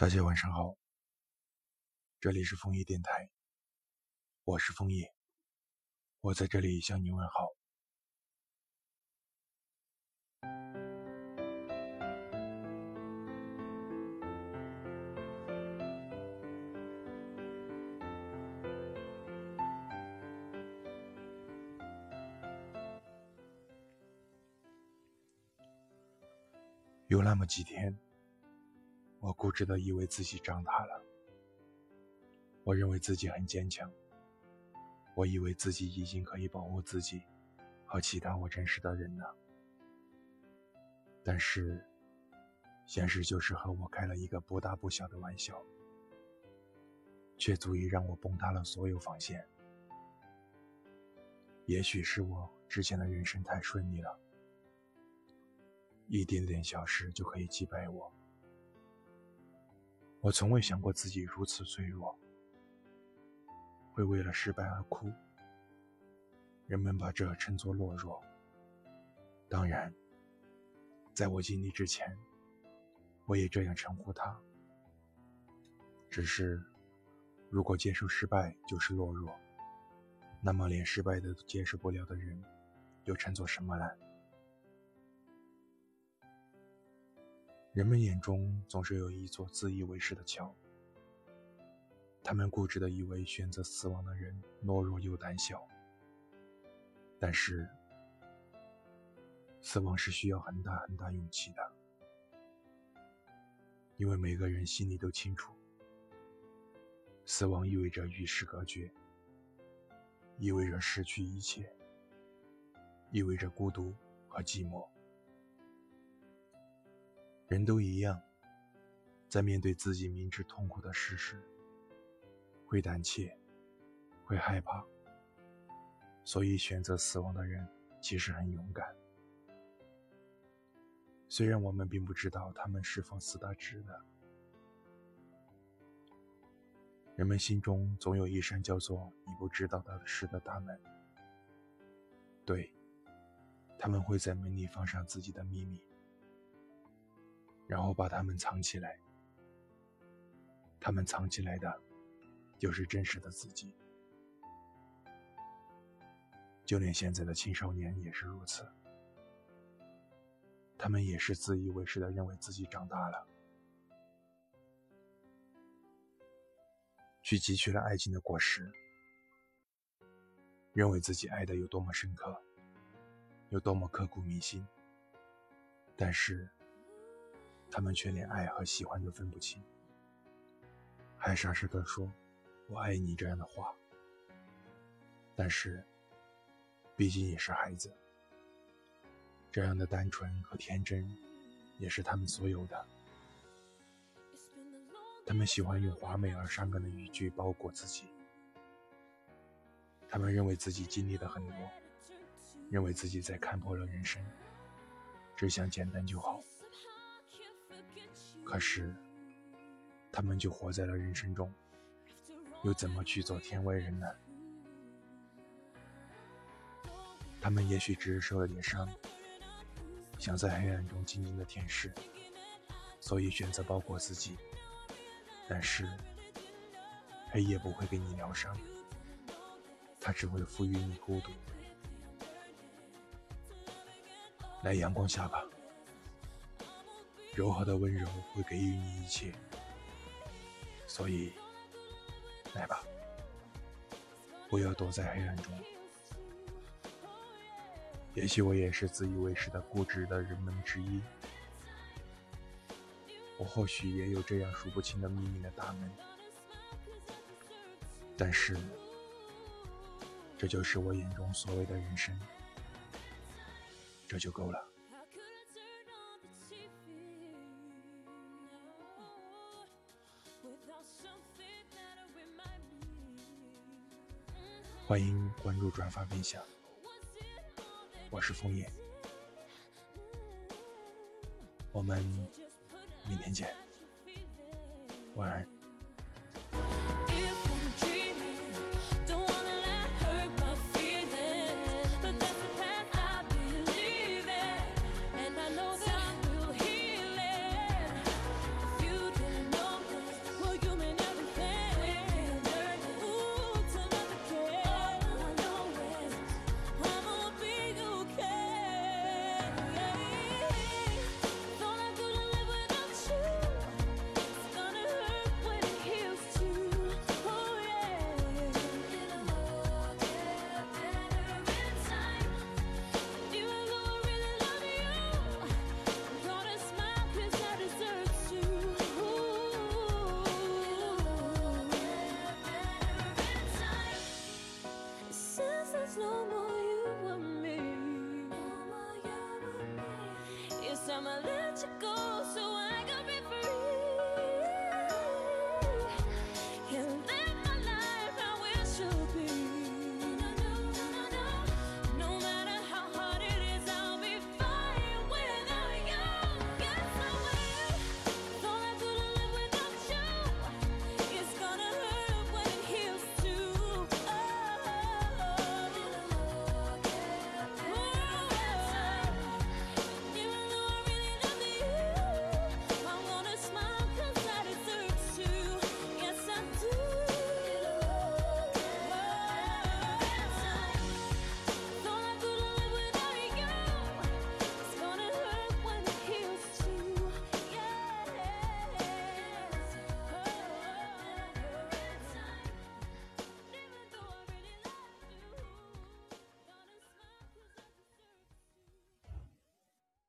大家晚上好，这里是枫叶电台，我是枫叶，我在这里向你问好。有那么几天。我固执的以为自己长大了，我认为自己很坚强，我以为自己已经可以保护自己和其他我认识的人了。但是，现实就是和我开了一个不大不小的玩笑，却足以让我崩塌了所有防线。也许是我之前的人生太顺利了，一点点小事就可以击败我。我从未想过自己如此脆弱，会为了失败而哭。人们把这称作懦弱。当然，在我经历之前，我也这样称呼他。只是，如果接受失败就是懦弱，那么连失败都接受不了的人，又称作什么呢？人们眼中总是有一座自以为是的桥，他们固执的以为选择死亡的人懦弱又胆小。但是，死亡是需要很大很大勇气的，因为每个人心里都清楚，死亡意味着与世隔绝，意味着失去一切，意味着孤独和寂寞。人都一样，在面对自己明知痛苦的事时，会胆怯，会害怕。所以选择死亡的人其实很勇敢。虽然我们并不知道他们是否死得值得。人们心中总有一扇叫做“你不知道的事”的大门。对，他们会在门里放上自己的秘密。然后把它们藏起来，他们藏起来的，就是真实的自己。就连现在的青少年也是如此，他们也是自以为是的认为自己长大了，去汲取了爱情的果实，认为自己爱的有多么深刻，有多么刻骨铭心，但是。他们却连爱和喜欢都分不清，还傻傻的说“我爱你”这样的话。但是，毕竟也是孩子，这样的单纯和天真，也是他们所有的。他们喜欢用华美而伤感的语句包裹自己，他们认为自己经历了很多，认为自己在看破了人生，只想简单就好。可是，他们就活在了人生中，又怎么去做天外人呢？他们也许只是受了点伤，想在黑暗中静静的舔舐，所以选择包裹自己。但是，黑夜不会给你疗伤，它只会赋予你孤独。来阳光下吧。柔和的温柔会给予你一切，所以来吧，不要躲在黑暗中。也许我也是自以为是的固执的人们之一，我或许也有这样数不清的秘密的大门，但是这就是我眼中所谓的人生，这就够了。欢迎关注、转发、分享。我是枫叶，我们明天见，晚安。